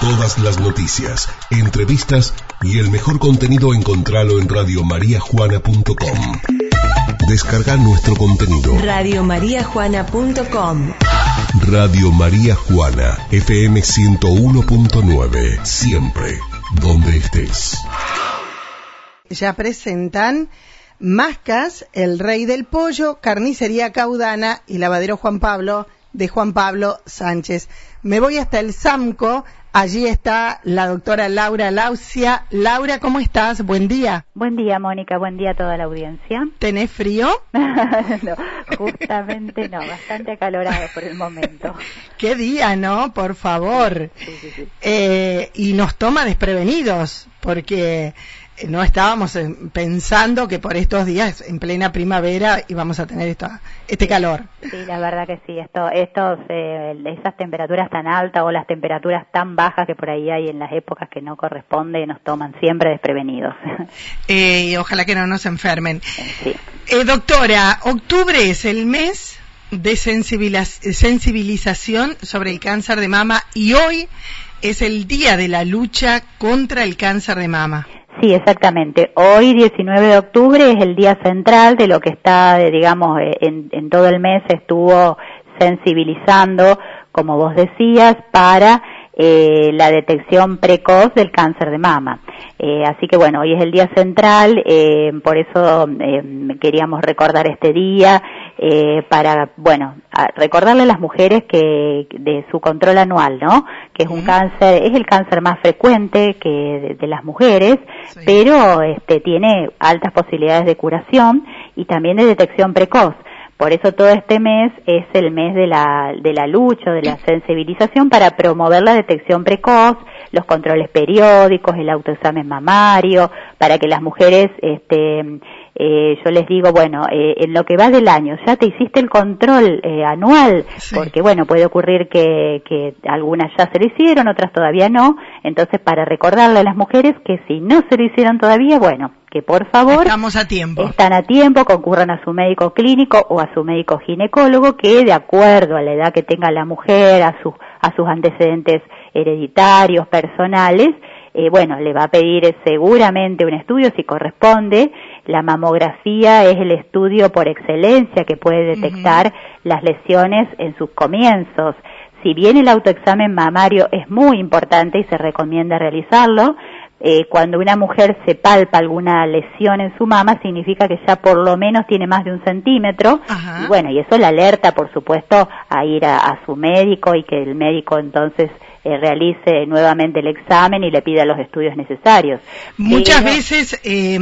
Todas las noticias, entrevistas y el mejor contenido encontralo en radiomariajuana.com. Descarga nuestro contenido. Radiomariajuana.com Radio María Juana, FM 101.9, siempre, donde estés. Ya presentan Mascas, El Rey del Pollo, Carnicería Caudana y Lavadero Juan Pablo de Juan Pablo Sánchez. Me voy hasta el SAMCO Allí está la doctora Laura Laucia. Laura, ¿cómo estás? Buen día. Buen día, Mónica. Buen día a toda la audiencia. ¿Tenés frío? no, justamente no. Bastante acalorado por el momento. Qué día, ¿no? Por favor. Sí, sí, sí. Eh, y nos toma desprevenidos, porque no estábamos pensando que por estos días, en plena primavera, íbamos a tener esta, este calor. Sí, la verdad que sí. Esto, estos, eh, esas temperaturas tan altas o las temperaturas tan bajas que por ahí hay en las épocas que no corresponde, nos toman siempre desprevenidos. Eh, ojalá que no nos enfermen. Sí. Eh, doctora, octubre es el mes de sensibilización sobre el cáncer de mama y hoy es el día de la lucha contra el cáncer de mama. Sí, exactamente. Hoy, 19 de octubre, es el día central de lo que está, digamos, eh, en, todo el mes estuvo sensibilizando, como vos decías, para eh, la detección precoz del cáncer de mama. Eh, así que bueno, hoy es el día central, por eso queríamos recordar este día eh, para, bueno, recordarle a las mujeres que de su control anual, ¿no? Que es un cáncer, es el cáncer más frecuente que de, las mujeres, pero este tiene altas posibilidades de curación y también de detección precoz. Por eso todo este mes es el mes de la, de la lucha, de la sensibilización para promover la detección precoz, los controles periódicos, el autoexamen mamario, para que las mujeres este, eh, yo les digo, bueno, eh, en lo que va del año, ya te hiciste el control eh, anual, porque bueno, puede ocurrir que, que algunas ya se lo hicieron, otras todavía no, entonces para recordarle a las mujeres que si no se lo hicieron todavía, bueno, que por favor estamos a tiempo. están a tiempo concurran a su médico clínico o a su médico ginecólogo que de acuerdo a la edad que tenga la mujer a sus a sus antecedentes hereditarios personales eh, bueno, le va a pedir seguramente un estudio si corresponde. La mamografía es el estudio por excelencia que puede detectar las lesiones en sus comienzos. Si bien el autoexamen mamario es muy importante y se recomienda realizarlo, eh, cuando una mujer se palpa alguna lesión en su mama, significa que ya por lo menos tiene más de un centímetro. Y bueno, y eso le alerta, por supuesto, a ir a su médico y que el médico entonces eh, realice nuevamente el examen y le pida los estudios necesarios. Muchas veces eh,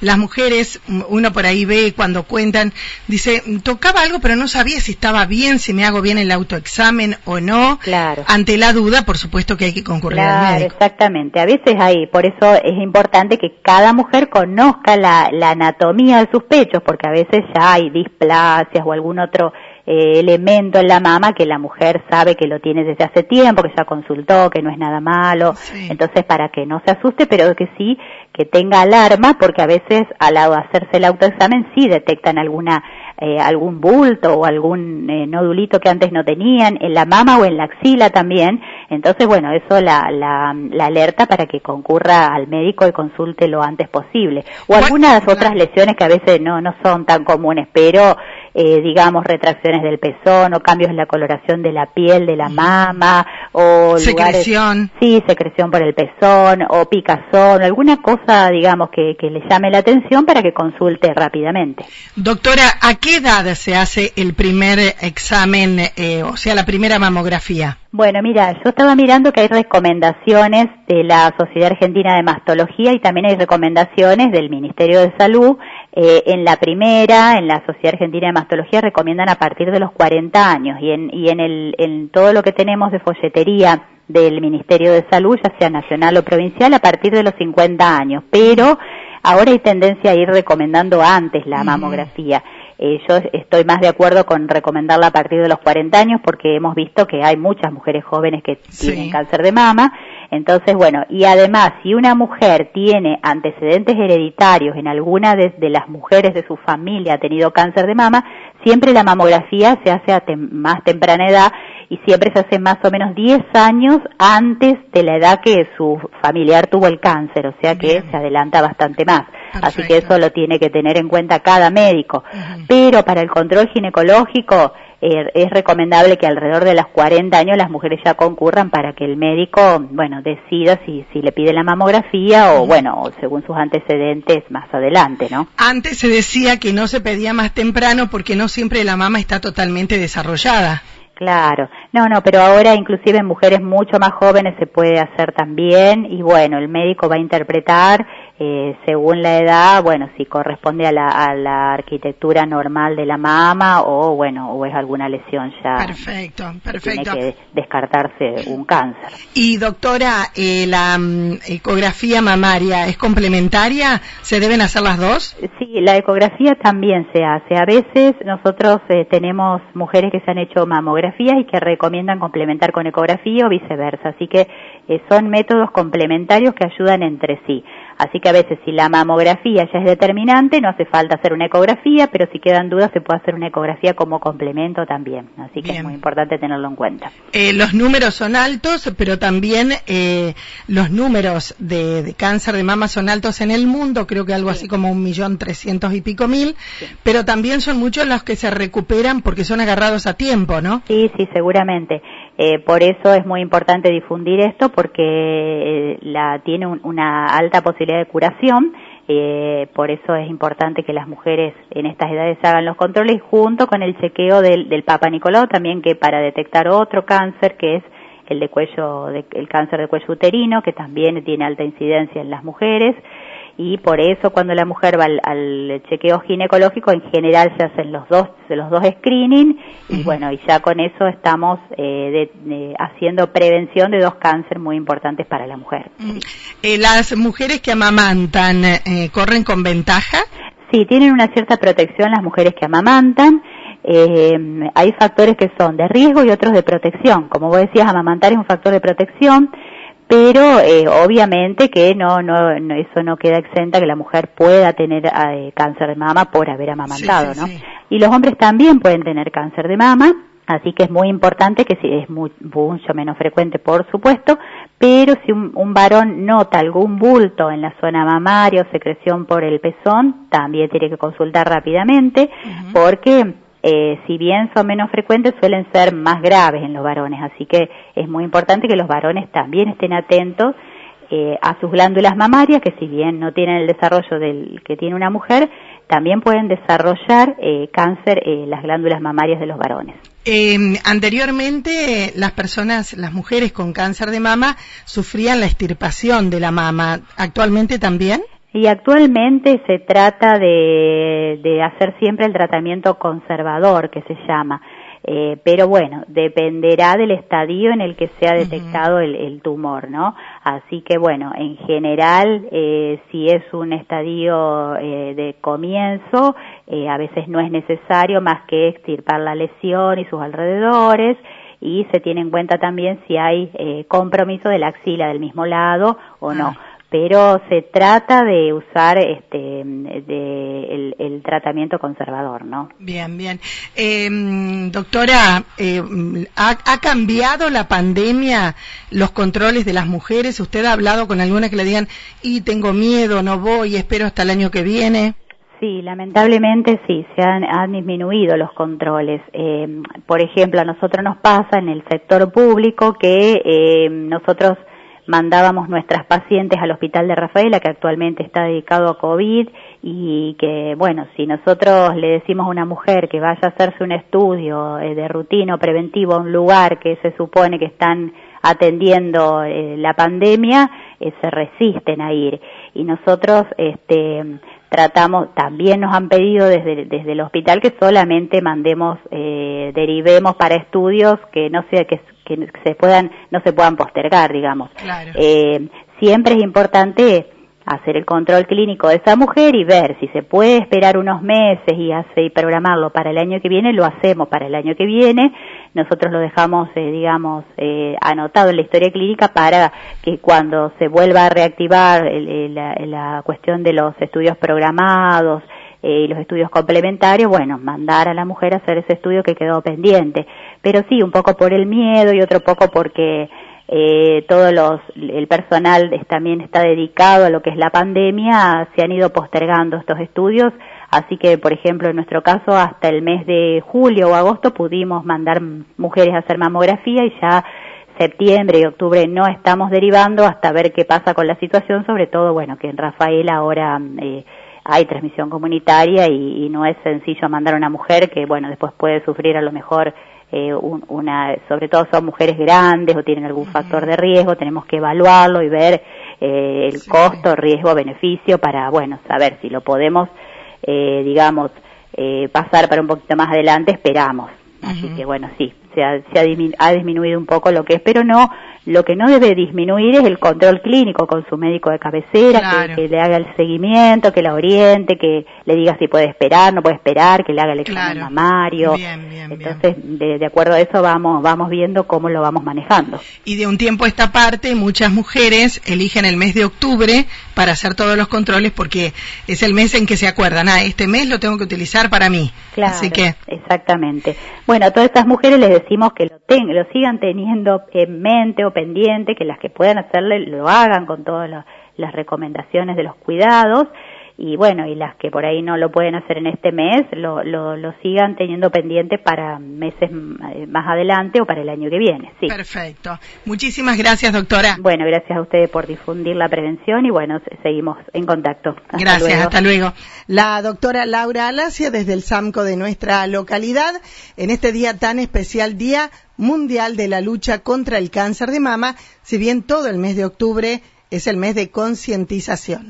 las mujeres, uno por ahí ve cuando cuentan, dice, tocaba algo pero no sabía si estaba bien, si me hago bien el autoexamen o no. Claro. Ante la duda, por supuesto que hay que concurrir al médico. Exactamente, a veces hay, por eso es importante que cada mujer conozca la, la anatomía de sus pechos, porque a veces ya hay displasias o algún otro eh, elemento en la mama que la mujer sabe que lo tiene desde hace tiempo, que ya consultó, que no es nada malo, entonces para que no se asuste, pero que sí que tenga alarma, porque a veces al hacerse el autoexamen sí detectan alguna eh, algún bulto o algún eh, nodulito que antes no tenían en la mama o en la axila también. Entonces, bueno, eso la, la, la alerta para que concurra al médico y consulte lo antes posible. O algunas otras lesiones que a veces no, no son tan comunes, pero eh, digamos, retracciones del pezón o cambios en la coloración de la piel de la mama o secreción. sí, secreción por el pezón o picazón, alguna cosa, digamos, que, que le llame la atención para que consulte rápidamente. Doctora, ¿a qué edad se hace el primer examen, eh, o sea, la primera mamografía? Bueno, mira, yo estaba mirando que hay recomendaciones de la Sociedad Argentina de Mastología y también hay recomendaciones del Ministerio de Salud. Eh, en la primera, en la Sociedad Argentina de Mastología, recomiendan a partir de los 40 años y en, y en, el, en todo lo que tenemos de folletería del Ministerio de Salud, ya sea nacional o provincial, a partir de los 50 años. Pero ahora hay tendencia a ir recomendando antes la mamografía. Eh, yo estoy más de acuerdo con recomendarla a partir de los 40 años porque hemos visto que hay muchas mujeres jóvenes que tienen cáncer de mama. Entonces, bueno, y además, si una mujer tiene antecedentes hereditarios en alguna de, las mujeres de su familia ha tenido cáncer de mama, siempre la mamografía se hace a más temprana edad y siempre se hace más o menos 10 años antes de la edad que su familiar tuvo el cáncer, o sea que se adelanta bastante más. Así que eso lo tiene que tener en cuenta cada médico. Pero para el control ginecológico, eh, es recomendable que alrededor de los 40 años las mujeres ya concurran para que el médico, bueno, decida si, si le pide la mamografía o, bueno, según sus antecedentes más adelante, ¿no? Antes se decía que no se pedía más temprano porque no siempre la mama está totalmente desarrollada. Claro, no, no, pero ahora inclusive en mujeres mucho más jóvenes se puede hacer también y bueno, el médico va a interpretar eh, según la edad, bueno, si corresponde a la, a la arquitectura normal de la mama o bueno, o es alguna lesión ya. Perfecto, perfecto. Tiene que descartarse un cáncer. Y doctora, eh, la mm, ecografía mamaria es complementaria, ¿se deben hacer las dos? Sí, la ecografía también se hace. A veces nosotros eh, tenemos mujeres que se han hecho mamografías y que recomiendan complementar con ecografía o viceversa, así que eh, son métodos complementarios que ayudan entre sí. Así que a veces si la mamografía ya es determinante, no hace falta hacer una ecografía, pero si quedan dudas se puede hacer una ecografía como complemento también. Así que es muy importante tenerlo en cuenta. Eh, los números son altos, pero también eh, los números de, cáncer de mama son altos en el mundo, creo que algo así como un millón trescientos y pico mil, pero también son muchos los que se recuperan porque son agarrados a tiempo, ¿no? Sí, sí, seguramente. Eh, por eso es muy importante difundir esto porque eh, la, tiene una alta posibilidad de curación. Eh, por eso es importante que las mujeres en estas edades hagan los controles junto con el chequeo del, del Papa Nicolau también que para detectar otro cáncer que es el de cuello, el cáncer de cuello uterino que también tiene alta incidencia en las mujeres y por eso cuando la mujer va al, chequeo ginecológico en general se hacen los dos los dos screening y bueno y ya con eso estamos eh, haciendo prevención de dos cánceres muy importantes para la mujer. Eh, las mujeres que amamantan eh, corren con ventaja sí tienen una cierta protección las mujeres que amamantan. Hay factores que son de riesgo y otros de protección. Como vos decías amamantar es un factor de protección pero eh, obviamente que no, no, eso no queda exenta que la mujer pueda tener eh, cáncer de mama por haber amamantado, ¿no? Y los hombres también pueden tener cáncer de mama, así que es muy importante que si es mucho menos frecuente, por supuesto, pero si un, varón nota algún bulto en la zona mamaria o secreción por el pezón, también tiene que consultar rápidamente, porque eh, si bien son menos frecuentes, suelen ser más graves en los varones. Así que es muy importante que los varones también estén atentos eh, a sus glándulas mamarias, que si bien no tienen el desarrollo del que tiene una mujer, también pueden desarrollar eh, cáncer las glándulas mamarias de los varones. Em, anteriormente, las personas, las mujeres con cáncer de mama, sufrían la extirpación de la mama. ¿Actualmente también? Y actualmente se trata de, hacer siempre el tratamiento conservador, que se llama. Eh, pero bueno, dependerá del estadio en el que se ha detectado el, tumor, ¿no? Así que bueno, en general, eh, si es un estadio eh, de comienzo, a veces no es necesario más que extirpar la lesión y sus alrededores, y se tiene en cuenta también si hay compromiso de la axila del mismo lado o no. Ah pero se trata de usar este de el, tratamiento conservador, ¿no? Bien, bien. Eh, doctora, eh, ¿ha, cambiado la pandemia los controles de las mujeres? ¿Usted ha hablado con alguna que le digan, y tengo miedo, no voy, espero hasta el año que viene? Sí, lamentablemente sí, se han, disminuido los controles. Eh, por ejemplo, a nosotros nos pasa en el sector público que eh, nosotros mandábamos nuestras pacientes al hospital de Rafaela, que actualmente está dedicado a COVID, y que, bueno, si nosotros le decimos a una mujer que vaya a hacerse un estudio eh, de rutina o preventivo a un lugar que se supone que están atendiendo eh, la pandemia, eh, se resisten a ir. Y nosotros, este, tratamos, también nos han pedido desde, desde el hospital que solamente mandemos, eh, derivemos para estudios que no sea que, que se puedan, no se puedan postergar, digamos. Eh, siempre es importante hacer el control clínico de esa mujer y ver si se puede esperar unos meses y, hace, y programarlo para el año que viene, lo hacemos para el año que viene. Nosotros lo dejamos, eh, digamos, eh, anotado en la historia clínica para que cuando se vuelva a reactivar la, la, cuestión de los estudios programados, eh, los estudios complementarios, bueno, mandar a la mujer a hacer ese estudio que quedó pendiente. Pero sí, un poco por el miedo y otro poco porque eh, todo los, el personal también está dedicado a lo que es la pandemia, se han ido postergando estos estudios, así que, por ejemplo, en nuestro caso, hasta el mes de julio o agosto pudimos mandar mujeres a hacer mamografía y ya septiembre y octubre no estamos derivando hasta ver qué pasa con la situación, sobre todo, bueno, que en Rafael ahora eh, hay transmisión comunitaria y, y, no es sencillo mandar a una mujer que, bueno, después puede sufrir a lo mejor eh, una, sobre todo son mujeres grandes o tienen algún factor de riesgo, tenemos que evaluarlo y ver eh, el costo, riesgo, beneficio para, bueno, saber si lo podemos, eh, digamos, eh, pasar para un poquito más adelante, esperamos. Así que bueno, sí, se, ha, se ha, disminuido un poco lo que es, pero no lo que no debe disminuir es el control clínico con su médico de cabecera, que, le haga el seguimiento, que la oriente, que le diga si puede esperar, no puede esperar, que le haga el examen mamario. Entonces, De, de, acuerdo a eso vamos vamos viendo cómo lo vamos manejando. Y de un tiempo a esta parte, muchas mujeres eligen el mes de octubre para hacer todos los controles porque es el mes en que se acuerdan, ah, este mes lo tengo que utilizar para mí. Claro, Así que... exactamente. Bueno, a todas estas mujeres les decimos que lo, lo sigan teniendo en mente o pendiente, que las que puedan hacerle lo hagan con todas las recomendaciones de los cuidados y bueno, y las que por ahí no lo pueden hacer en este mes, lo, lo, lo, sigan teniendo pendiente para meses más adelante o para el año que viene. Sí. Perfecto. Muchísimas gracias, doctora. Bueno, gracias a ustedes por difundir la prevención y bueno, seguimos en contacto. gracias, hasta luego. La doctora Laura Alacia desde el SAMCO de nuestra localidad, en este día tan especial, Día Mundial de la Lucha contra el Cáncer de Mama, si bien todo el mes de octubre es el mes de concientización.